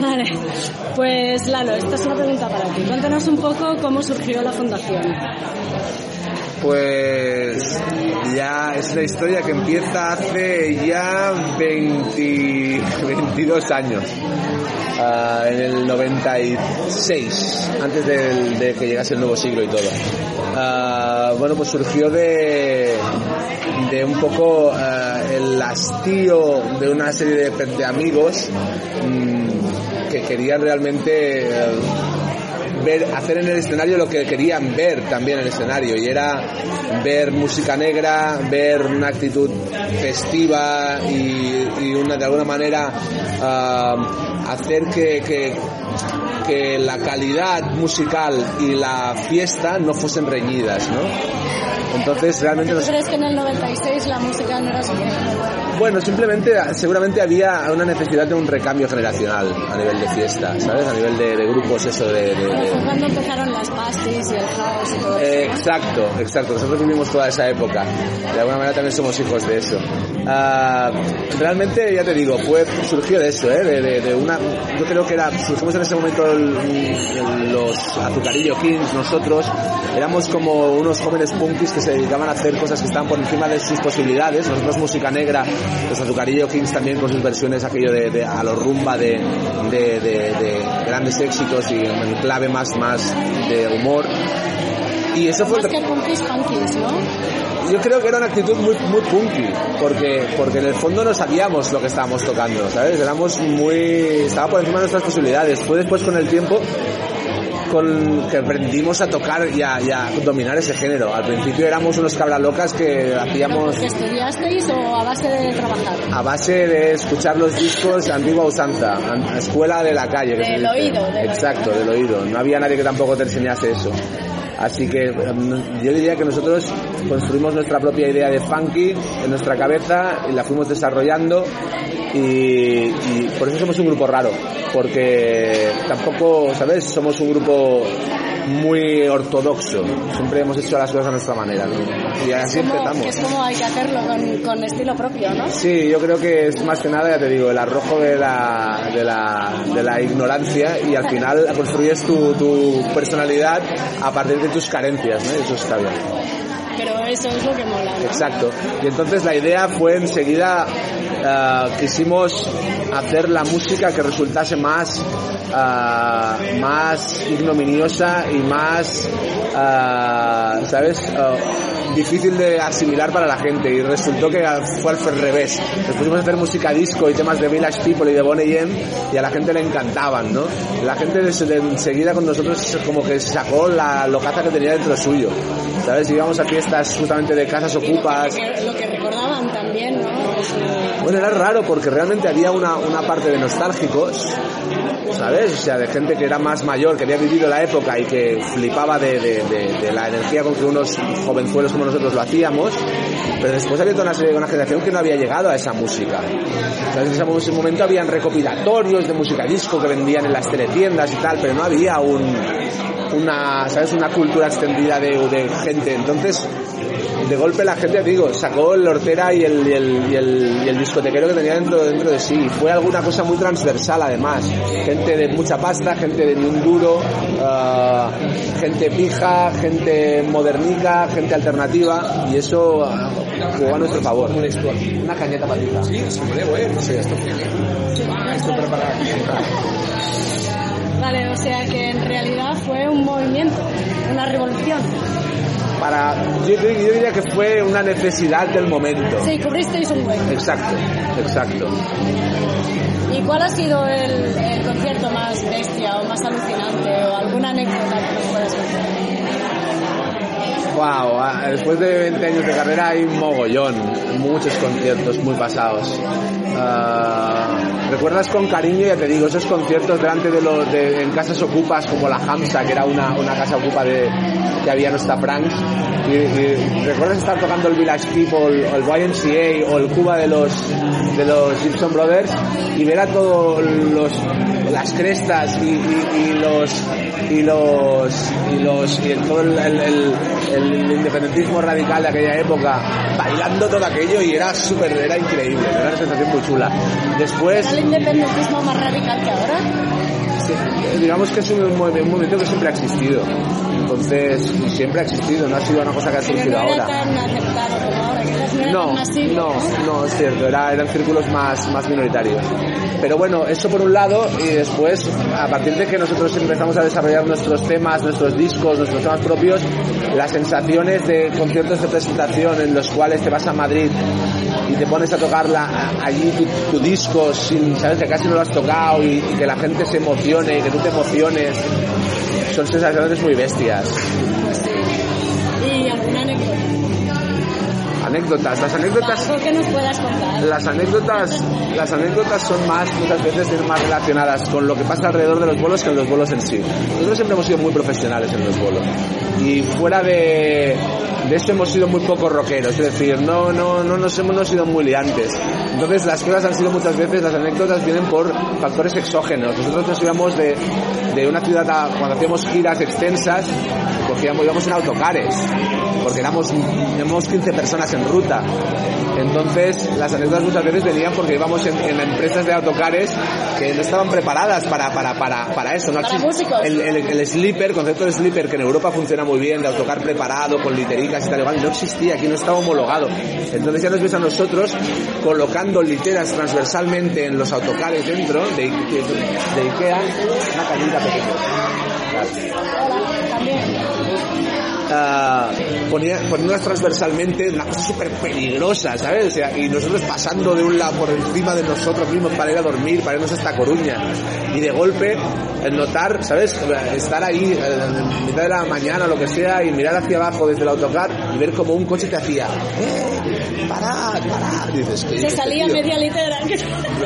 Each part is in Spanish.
Vale, pues Lalo, esta es una pregunta para ti. Cuéntanos un poco cómo surgió la fundación. Pues ya es la historia que empieza hace ya 20, 22 años. Ah, en el 96, antes de, que llegase el nuevo siglo y todo. Ah, bueno, pues surgió de, de un poco ah, el hastío de una serie de, amigos mm, que querían realmente eh, ver, hacer en el escenario lo que querían ver también en el escenario y era ver música negra, ver una actitud festiva y, una de alguna manera hacer que, que, que, la calidad musical y la fiesta no fuesen reñidas, ¿no? Entonces realmente... ¿Tú crees que en el 96 la música no era suficiente bueno, simplemente, seguramente había una necesidad de un recambio generacional a nivel de fiesta, ¿sabes? A nivel de, grupos, eso de... de, cuando empezaron las pastis y el house y todo eso. exacto, exacto. Nosotros vivimos toda esa época. De alguna manera también somos hijos de eso. Ah, realmente, ya te digo, fue, surgió de eso, ¿eh? De, una... Yo creo que era... Surgimos en ese momento los Azucarillo Kings, nosotros. Éramos como unos jóvenes punkis que se dedicaban a hacer cosas que estaban por encima de sus posibilidades. Nosotros música negra los Azucarillo Kings también con sus versiones aquello de, a los rumba de, grandes éxitos y en clave más, más de humor. Y eso fue... Más que punkis, punkis, ¿no? Yo creo que era una actitud muy, muy punky, porque, porque en el fondo no sabíamos lo que estábamos tocando, ¿sabes? Éramos muy... estaba por encima de nuestras posibilidades. Fue después con el tiempo con que aprendimos a tocar y a, dominar ese género. Al principio éramos unos cabralocas que hacíamos... ¿Que estudiasteis o a base de trabajar? A base de escuchar los discos antigua usanza, escuela de la calle. del oído. Exacto, del oído. No había nadie que tampoco te enseñase eso. Así que em, yo diría que nosotros construimos nuestra propia idea de funky en nuestra cabeza y la fuimos desarrollando y, por eso somos un grupo raro, porque tampoco, ¿sabes? Somos un grupo muy ortodoxo. Siempre hemos hecho las cosas a nuestra manera. Y así empezamos. Es como hay que hacerlo con, estilo propio, ¿no? Sí, yo creo que es más que nada, ya te digo, el arrojo de la, de la, de la ignorancia y al final construyes tu, tu personalidad a partir de tus carencias, ¿no? eso está bien. Pero eso es lo que mola. Exacto. Y entonces la idea fue enseguida uh, quisimos hacer la música que resultase más uh, más ignominiosa y más uh, sabes difícil de asimilar para la gente y resultó que fue al revés. Nos pusimos a hacer música disco y temas de Village People y de Bonnie M y a la gente le encantaban, ¿no? La gente enseguida con nosotros como que sacó la locaza que tenía dentro suyo, ¿sabes? Íbamos a fiestas justamente de casas ocupas. Lo que, recordaban también, ¿no? Bueno, era raro porque realmente había una, una parte de nostálgicos ¿sabes? O sea, de gente que era más mayor, que había vivido la época y que flipaba de, de, la energía con que unos jovenzuelos como nosotros lo hacíamos, pero después había toda una, una generación que no había llegado a esa música. ¿Sabes? En ese momento habían recopilatorios de música disco que vendían en las teletiendas y tal, pero no había un, una, ¿sabes? Una cultura extendida de, de gente. Entonces, de golpe la gente, digo, sacó el hortera y el, y el, y el, y el discotequero que tenía dentro, dentro de sí. Fue alguna cosa muy transversal además. Gente de mucha pasta, gente de un duro, uh, gente pija, gente modernica, gente alternativa y eso uh, jugó a nuestro favor. Una cañeta patita. Sí. Sí, esto Esto preparado. Vale, o sea que en realidad fue un movimiento, una revolución para yo, diría que fue una necesidad del momento. Sí, cubristeis un hueco. Exacto, exacto. ¿Y cuál ha sido el, concierto más bestia o más alucinante o alguna anécdota que nos puedas contar? Wow, ah, después de 20 años de carrera hay un mogollón, muchos conciertos muy pasados. Uh, recuerdas con cariño, ya te digo, esos conciertos delante de los, de, en casas ocupas como la Hamsa, que era una, una casa ocupa de, que había en Franks, y, y recuerdas estar tocando el Village People, o el YMCA, o el Cuba de los, de los Gibson Brothers, y ver a todos los, las crestas y, los, y los, y los, y todo el, el- independentismo radical de aquella época, bailando todo aquello y era súper, era increíble, era una sensación muy chula. Después, ¿Era el independentismo más radical que ahora? Sí, digamos que es un, movi- un movimiento que siempre ha existido. Entonces, siempre ha existido, no ha sido una cosa que ha surgido ahora. tan era No, no, no, es cierto, era, eran círculos más, más minoritarios. Pero bueno, eso por un lado, y después, a partir de que nosotros empezamos a desarrollar nuestros temas, nuestros discos, nuestros temas propios, las sensaciones de conciertos de presentación en los cuales te vas a Madrid y te pones a tocar la- allí tu, tu disco sin sabes que casi no lo has tocado y, y que la gente se emocione y que tú te emociones, son sensaciones muy bestias. Anécdotas, las anécdotas Algo que nos puedas contar. Las anécdotas, las anécdotas son más, muchas veces más relacionadas con lo que pasa alrededor de los bolos que en los bolos en sí. Nosotros siempre hemos sido muy profesionales en los bolos. Y fuera de, de eso hemos sido muy poco rockeros, es decir, no, no, no nos hemos no sido muy liantes. Entonces las cosas han sido muchas veces, las anécdotas vienen por factores exógenos. Nosotros nos íbamos de, de una ciudad a, cuando hacíamos giras extensas, cogíamos, íbamos en autocares, porque éramos, éramos 15 personas en ruta. Entonces, las anécdotas muchas veces venían porque íbamos en, en empresas de autocares que no estaban preparadas para, para, para, para eso. ¿no? Para músicos. El, el, el sleeper, concepto de sleeper, que en Europa funciona muy bien, de autocar preparado, con litericas y tal, igual, no existía, aquí no estaba homologado. Entonces ya nos ves a nosotros colocando literas transversalmente en los autocares dentro de, de, de Ikea, una cañita pequeña. Claro Hola, también. Thank you. Ah, ponía, poniéndolas transversalmente, una cosa súper peligrosa, ¿sabes? O sea, y nosotros pasando de un lado por encima de nosotros mismos para ir a dormir, para irnos hasta Coruña. Y de golpe, notar, ¿sabes? Estar ahí eh, en mitad de la mañana o lo que sea y mirar hacia abajo desde el autocar y ver como un coche te hacía, ¡eh! ¡Parad, parad! Dices, ¿qué Se salía tío? media litera.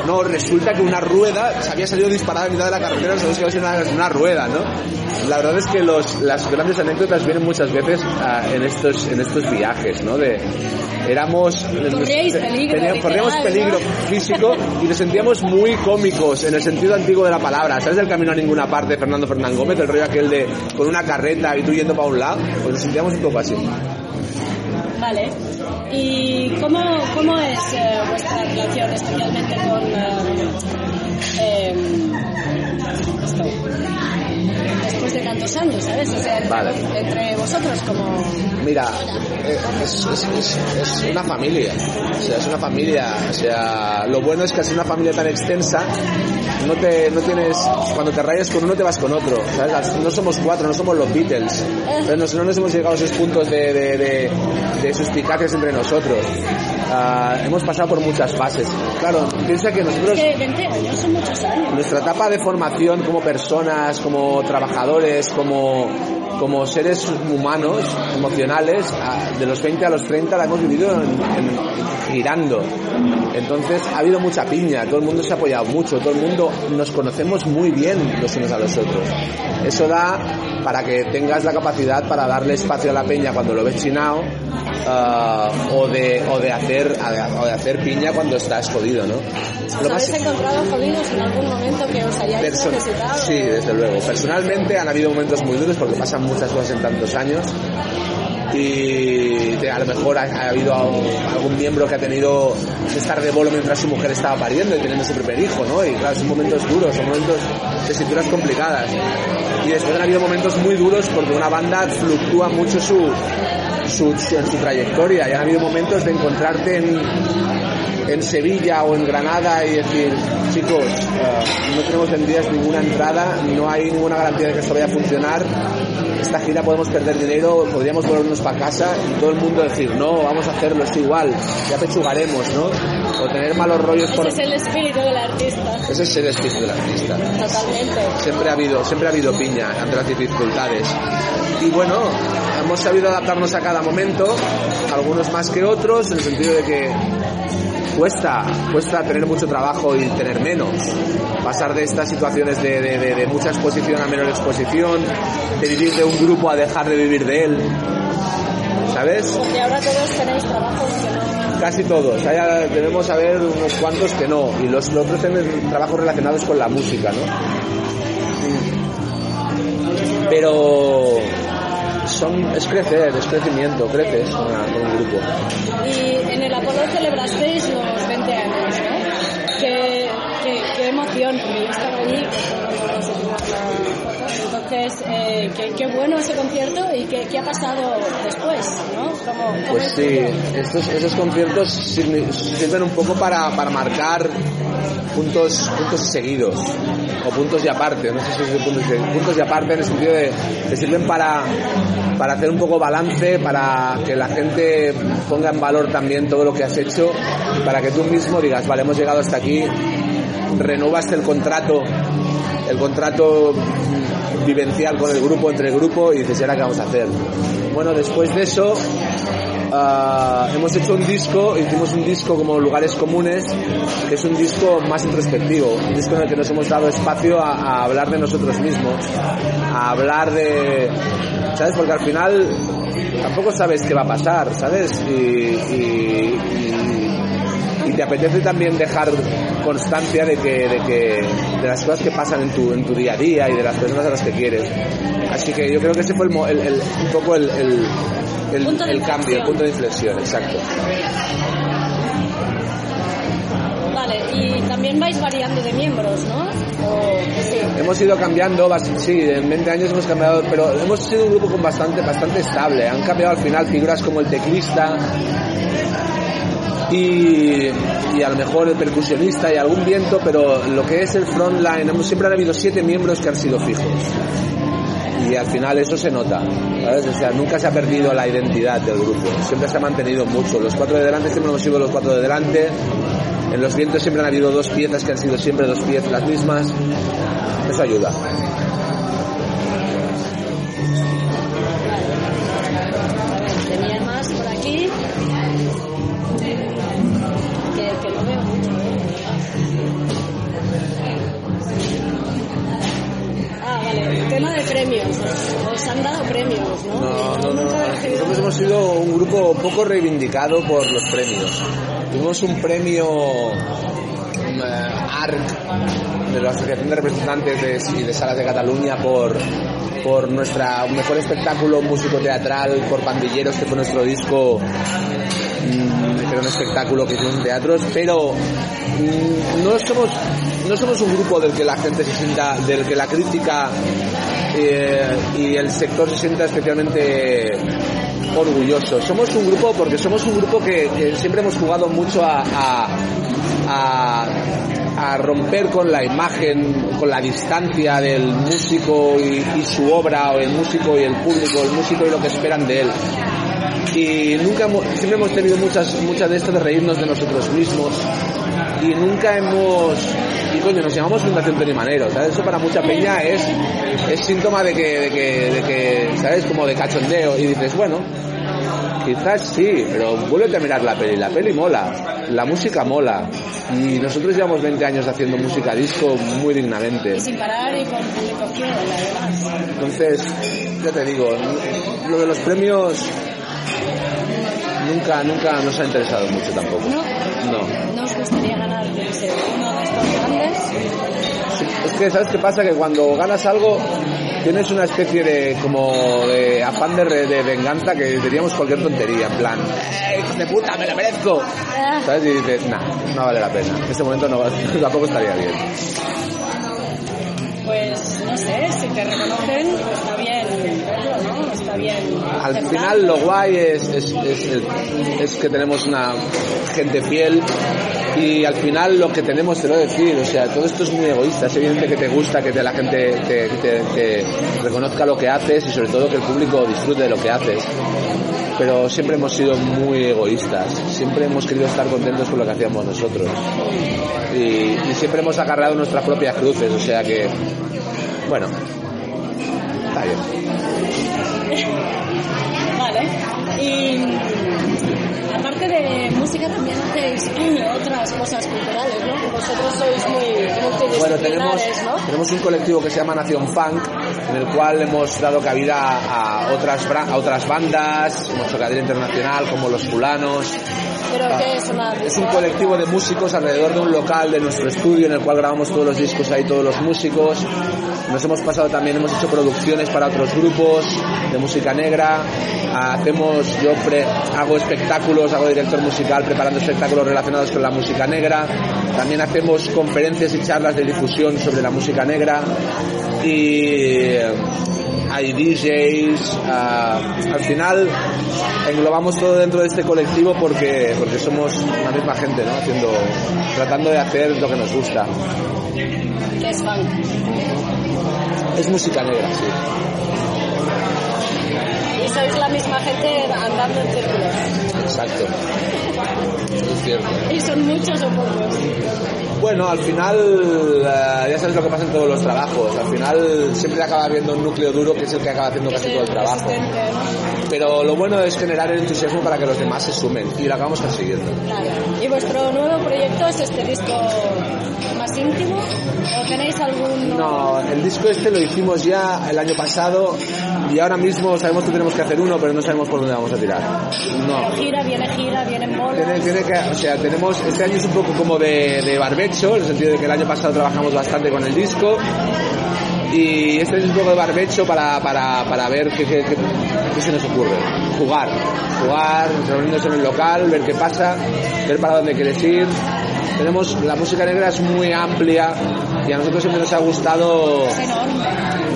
No, resulta que una rueda se había salido disparada en mitad de la carretera, sabes que había sido una, una rueda, ¿no? La verdad es que los, las grandes anécdotas vienen muchas veces ah, en estos en estos viajes, ¿no? De éramos peligro, teníamos- corríamos peligro ¿no? físico y nos sentíamos muy cómicos en el sentido antiguo de la palabra. ¿Sabes el camino a ninguna parte, Fernando Fernán Gómez, el rollo aquel de con una carreta y tú yendo para un lado? Pues nos sentíamos un poco así. Vale. ¿Y cómo, cómo es eh, vuestra relación, especialmente con eh, em, esto? Después de tantos años, ¿sabes? O sea, entre, Vale. entre vosotros como... Mira, eh, es, es- es- es una familia, o sea, es una familia, o sea, lo bueno es que ser una familia tan extensa, no te, no tienes, cuando te rayas con uno te vas con otro, ¿sabes? No somos cuatro, no somos los Beatles, nos- no nos hemos llegado a esos puntos de, de, de, de suspicacias entre nosotros. Ah, hemos pasado por muchas fases. Claro, piensa que nosotros... Es que 20 años son muchos años. Nuestra etapa de formación como personas, como trabajadores, como, como seres humanos, emocionales, a- de los 20 a los 30 la hemos vivido en- en- girando. Entonces ha habido mucha piña, todo el mundo se ha apoyado mucho, todo el mundo nos conocemos muy bien los unos a los otros. Eso da para que tengas la capacidad para darle espacio a la peña cuando lo ves chinao ah, o, de, o, de hacer, o de hacer piña cuando estás jodido, ¿no? ¿Os habéis encontrado jodidos en algún momento que os hayáis necesitado? Sí, desde luego. Personalmente han habido momentos muy duros porque pasan muchas cosas en tantos años y a lo mejor ha, ha habido algún, miembro que ha tenido que estar de bolo mientras su mujer estaba pariendo y teniendo su primer hijo, ¿no? Y claro, son momentos duros, son momentos de situaciones complicadas. Y después han habido momentos muy duros porque una banda fluctúa mucho su, su, su trayectoria y han habido momentos de encontrarte en, en Sevilla o en Granada y decir, chicos, eh, no tenemos vendidas ninguna entrada, no hay ninguna garantía de que esto vaya a funcionar, esta gira podemos perder dinero, podríamos volvernos para casa y todo el mundo decir, no, vamos a hacerlo, es igual, ya pechugaremos, ¿no? O tener malos rollos por... Ese es el espíritu del artista. Ese es el espíritu del artista. Totalmente. Siempre ha habido, siempre ha habido piña ante las dificultades. Y bueno, hemos sabido adaptarnos a cada momento, algunos más que otros, en el sentido de que cuesta, cuesta tener mucho trabajo y tener menos. Pasar de estas situaciones de, de- de- de mucha exposición a menor exposición, de vivir de un grupo a dejar de vivir de él. ¿Sabes? Porque ahora todos tenéis trabajos que no... Casi todos. Hay- debemos saber unos cuantos que no. Y los, los otros tienen trabajos relacionados con la música, ¿no? Pero es crecer, es crecimiento, creces con, un grupo. Y en el Apolo celebrasteis los 20 años, ¿no? Qué, qué, qué emoción, porque yo estaba allí. Entonces, eh, qué, qué bueno ese concierto y qué, qué ha pasado después, ¿no? ¿Cómo, cómo Pues sí, estos, esos conciertos sirven, un poco para, para marcar puntos, puntos seguidos o puntos y aparte, no sé si es puntos puntos y aparte en el sentido de que sirven para, para hacer un poco balance, para que la gente ponga en valor también todo lo que has hecho, para que tú mismo digas, vale, hemos llegado hasta aquí, renovaste el contrato, el contrato mm, vivencial con el grupo, entre el grupo, y dices, ¿y ahora qué vamos a hacer? Bueno, después de eso, ah, hemos hecho un disco, hicimos un disco como Lugares Comunes, que es un disco más introspectivo, un disco en el que nos hemos dado espacio a, hablar de nosotros mismos, a hablar de, ¿sabes? Porque al final tampoco sabes qué va a pasar, ¿sabes? Y te apetece también dejar constancia de que, de que de las cosas que pasan en tu, en tu día a día y de las personas a las que quieres. Así que yo creo que ese fue el, el- el- un poco el, el, el- cambio, el punto de inflexión, exacto. Vale, y también vais variando de miembros, ¿no? O, sí. Hemos ido cambiando, sí, en 20 años hemos cambiado, pero hemos sido un grupo con bastante, bastante estable. Han cambiado al final figuras como el teclista y, y a lo mejor el percusionista y algún viento, pero lo que es el frontline, siempre han habido siete miembros que han sido fijos. Y al final eso se nota, ¿sabes? O sea, nunca se ha perdido la identidad del grupo, siempre se ha mantenido mucho. Los cuatro de delante siempre hemos sido los cuatro de delante, en los vientos siempre han habido dos piezas que han sido siempre dos piezas las mismas, eso ayuda. Sido un grupo poco reivindicado por los premios. Tuvimos un premio mm, ARC de la Asociación de Representantes de- y de Salas de Cataluña por, por nuestra mejor espectáculo músico teatral por Pandilleros, que fue nuestro disco mm, era un espectáculo que hicimos en teatros, pero mm, no somos no somos un grupo del que la gente se sienta, del que la crítica eh, y el sector se sienta especialmente orgulloso. Somos un grupo porque somos un grupo que, siempre hemos jugado mucho a, romper con la imagen, con la distancia del músico y, su obra, o el músico y el público, el músico y lo que esperan de él y nunca siempre hemos tenido muchas muchas de estas de reírnos de nosotros mismos y nunca hemos y coño nos llamamos Fundación Perimanero ¿sabes? eso para mucha peña es es síntoma de que, de que de que sabes como de cachondeo y dices bueno quizás sí pero vuélvete a mirar la peli la peli mola la música mola y nosotros llevamos 20 años haciendo música disco muy dignamente Y sin parar y con público fiel, además. entonces, ya te digo, lo de los premios nunca, nunca nos ha interesado mucho tampoco. ¿No? No. ¿No os gustaría ganar yo qué sé, uno de estos grandes? Sí, Es que, ¿sabes qué pasa? Que cuando ganas algo, tienes una especie de, como, de afán de, de venganza que diríamos cualquier tontería, en plan, ¡eh, de puta, me lo merezco! Ah, ¿Sabes? Y dices, nah, no vale la pena. En ese momento no, tampoco estaría bien. pues no sé, si te reconocen, está bien. Está bien. Al final lo guay es, es, es, que tenemos una gente fiel y al final lo que tenemos, te lo decir, o sea, todo esto es muy egoísta, es evidente que te gusta que te- la gente te, te- te reconozca lo que haces y sobre todo que el público disfrute de lo que haces. Pero siempre hemos sido muy egoístas, siempre hemos querido estar contentos con lo que hacíamos nosotros. Y, y siempre hemos agarrado nuestras propias cruces, o sea que, bueno, está bien. Vale. Y aparte de música también hacéis otras cosas culturales, ¿no? Vosotros sois muy Bueno, tenemos, multidisciplinares, ¿no? tenemos un colectivo que se llama Nación Funk, en el cual hemos dado cabida a otras, a otras bandas, como Chocadera Internacional, como Los Fulanos. Pero que es una... Es un colectivo de músicos alrededor de un local de nuestro estudio en el cual grabamos todos los discos ahí, todos los músicos. Nos hemos pasado también, hemos hecho producciones para otros grupos de música negra. Hacemos, yo pre- hago espectáculos, hago director musical preparando espectáculos relacionados con la música negra. También hacemos conferencias y charlas de difusión sobre la música negra. Y hay DJs, ah, al final englobamos todo dentro de este colectivo porque, porque somos la misma gente, ¿no? Haciendo, tratando de hacer lo que nos gusta. que es funk. Es música negra, sí. Y sois la misma gente andando en círculos. Exacto. Es cierto. Y son muchos o pocos. Bueno, al final, eh, ya sabes lo que pasa en todos los trabajos. Al final siempre acaba habiendo un núcleo duro que es el que acaba haciendo casi todo el trabajo. Pero lo bueno es generar el entusiasmo para que los demás se sumen y lo acabamos consiguiendo. Claro. ¿Y vuestro nuevo proyecto es este disco más íntimo? ¿O tenéis algún...? No, el disco este lo hicimos ya el año pasado y ahora mismo sabemos que tenemos que hacer uno, pero no sabemos por dónde vamos a tirar. No. Pero gira, viene gira, vienen bolas. Tiene, tiene que, o sea, tenemos, este año es un poco como de, de barbecho, en el sentido de que el año pasado trabajamos bastante con el disco y este es un poco de barbecho para, para, para ver qué, qué- qué- qué se nos ocurre. Jugar, jugar, reunirnos en el local, ver qué pasa, ver para dónde quieres ir. Tenemos, la música negra es muy amplia y a nosotros siempre nos ha gustado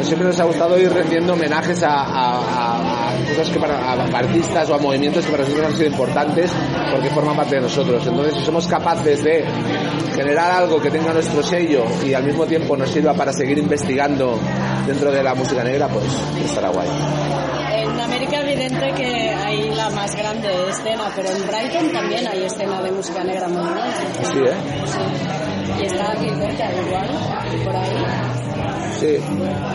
siempre nos ha gustado ir rendiendo homenajes a, a- a- a cosas que para a artistas o a movimientos que para nosotros han sido importantes porque forman parte de nosotros. Entonces, si somos capaces de generar algo que tenga nuestro sello y al mismo tiempo nos sirva para seguir investigando dentro de la música negra, pues estará guay. En América evidente que hay la más grande escena, pero en Brighton también hay escena de música negra muy grande. Sí, ¿eh? Sí. Y está aquí cerca, igual, por ahí. Sí,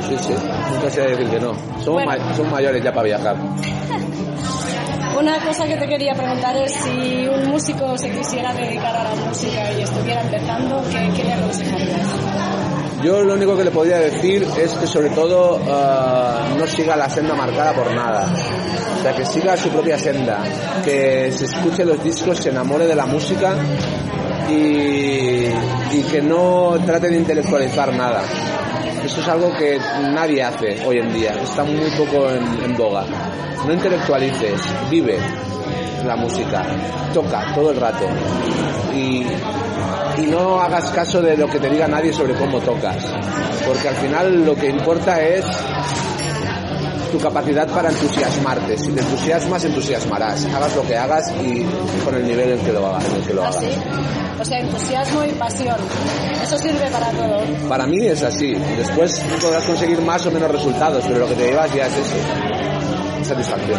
sí, sí. Nunca sé decir que no. Somos, Bueno. ma- somos mayores ya para viajar. Una cosa que te quería preguntar es si un músico se quisiera dedicar a la música y estuviera empezando, ¿qué, qué le aconsejarías? Yo lo único que le podría decir es que sobre todo ah, no siga la senda marcada por nada. O sea, que siga su propia senda, que se escuche los discos, se enamore de la música y, y que no trate de intelectualizar nada. Eso es algo que nadie hace hoy en día, está muy poco en, boga. No intelectualices, vive la música, toca todo el rato. Y, y no hagas caso de lo que te diga nadie sobre cómo tocas, porque al final lo que importa es tu capacidad para entusiasmarte. Si te entusiasmas, entusiasmarás. Hagas lo que hagas y con el nivel en que lo hagas. En el que lo hagas. Así. O sea, entusiasmo y pasión. Eso sirve para todo. Para mí es así. Después podrás conseguir más o menos resultados, pero lo que te llevas ya es eso. Satisfacción.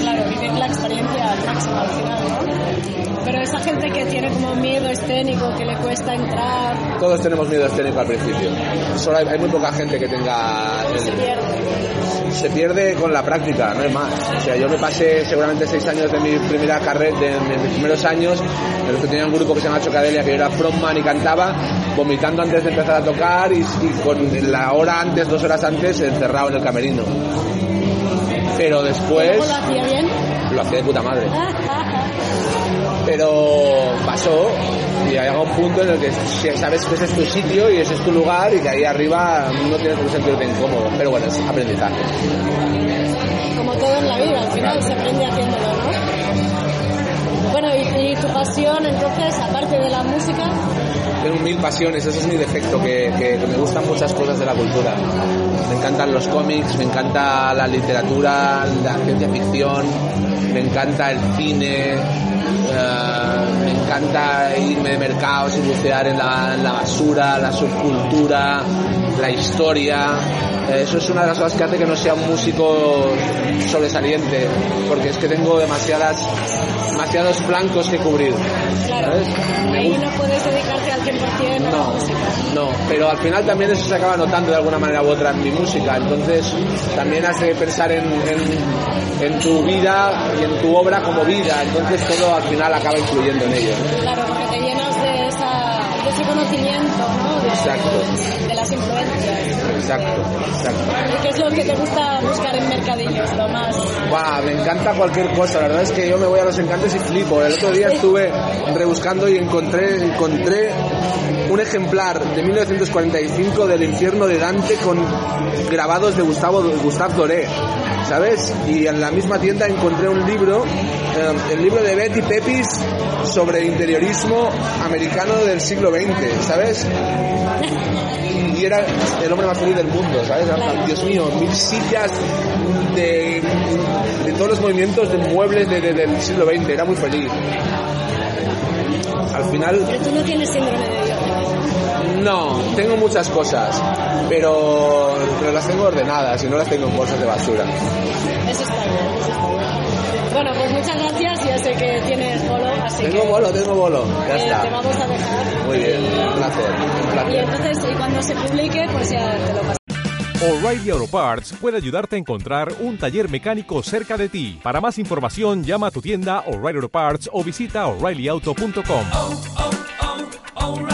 Claro, vivir la experiencia al máximo al final, ¿no? Pero esa gente que tiene como miedo escénico, que le cuesta entrar, Todos tenemos miedo escénico al principio. Solo hay, hay muy poca gente que tenga... el- se pierde. se pierde con la práctica, no hay más. O sea, yo me pasé seguramente seis años de mi primera carrera, de, de mis primeros años, en los que tenía un grupo que se llama Chocadelia, que yo era frontman y cantaba, vomitando antes de empezar a tocar y, y con la hora antes, dos horas antes, encerrado en el camerino. Pero después ¿Cómo lo hacía bien? lo hacía de puta madre. Pero pasó y hay un punto en el que sabes que ese es tu sitio y ese es tu lugar y que ahí arriba no tienes por qué sentirte incómodo. Pero bueno, es aprendizaje. Como todo en la vida, al final se aprende haciéndolo, ¿no? Bueno, y, y tu pasión, entonces, aparte de la música, Tengo mil pasiones, ese es mi defecto, que, que- me gustan muchas cosas de la cultura. Me encantan los cómics, me encanta la literatura, la ciencia ficción, me encanta el cine, eh, me encanta irme de mercados y bucear en la, en la basura, la subcultura, la historia. Eh, Eso es una de las cosas que hace que no sea un músico sobresaliente, porque es que tengo demasiadas, demasiados flancos que cubrir. claro, ¿sabes? Ahí no puedes dedicarte al 100% en no, la música. no, pero al final también eso se acaba notando de alguna manera u otra en mi música, entonces también has de pensar en, en, en tu vida y en tu obra como vida, entonces todo al final acaba influyendo en ello. Claro, porque te ese conocimiento, ¿no? De, Exacto. de las influencias. Exacto, exacto. ¿Y qué es lo que te gusta buscar en mercadillos? Lo más. Buah, me encanta cualquier cosa, la verdad es que yo me voy a los encantos y flipo. El otro día estuve rebuscando y encontré, encontré un ejemplar de 1945 del infierno de Dante con grabados de Gustavo, Gustave Doré, ¿sabes? Y en la misma tienda encontré un libro, eh, el libro de Betty Pepis sobre interiorismo americano del siglo XX, ¿sabes? y era el hombre más feliz del mundo, ¿sabes? Dios mío, mil sillas de, de todos los movimientos de muebles de- de- del siglo XX, era muy feliz. Al final, Pero tú no tienes síndrome de Diógenes. no, tengo muchas cosas, pero, pero las tengo ordenadas y no las tengo en bolsas de basura. Eso está bien, eso está bien. Bueno, pues muchas gracias. Ya sé que tienes bolo, así tengo que... bolo, tengo bolo. Ya eh, está. Te vamos a dejar. Muy bien, un placer. Y entonces, y cuando se publique, pues ya te lo paso. O'Reilly Auto Parts puede ayudarte a encontrar un taller mecánico cerca de ti. Para más información, llama a tu tienda O'Reilly Auto Parts o visita oreillyauto.com. Oh, oh, oh,